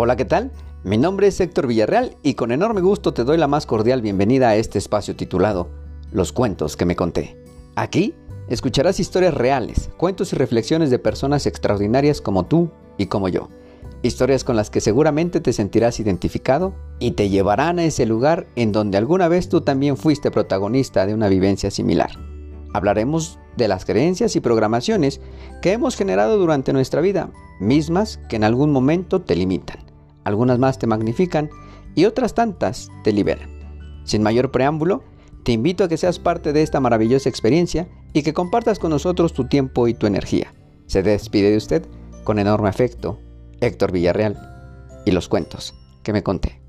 Hola, ¿qué tal? Mi nombre es Héctor Villarreal y con enorme gusto te doy la más cordial bienvenida a este espacio titulado Los cuentos que me conté. Aquí escucharás historias reales, cuentos y reflexiones de personas extraordinarias como tú y como yo. Historias con las que seguramente te sentirás identificado y te llevarán a ese lugar en donde alguna vez tú también fuiste protagonista de una vivencia similar. Hablaremos de las creencias y programaciones que hemos generado durante nuestra vida, mismas que en algún momento te limitan algunas más te magnifican y otras tantas te liberan. Sin mayor preámbulo, te invito a que seas parte de esta maravillosa experiencia y que compartas con nosotros tu tiempo y tu energía. Se despide de usted con enorme afecto, Héctor Villarreal, y los cuentos que me conté.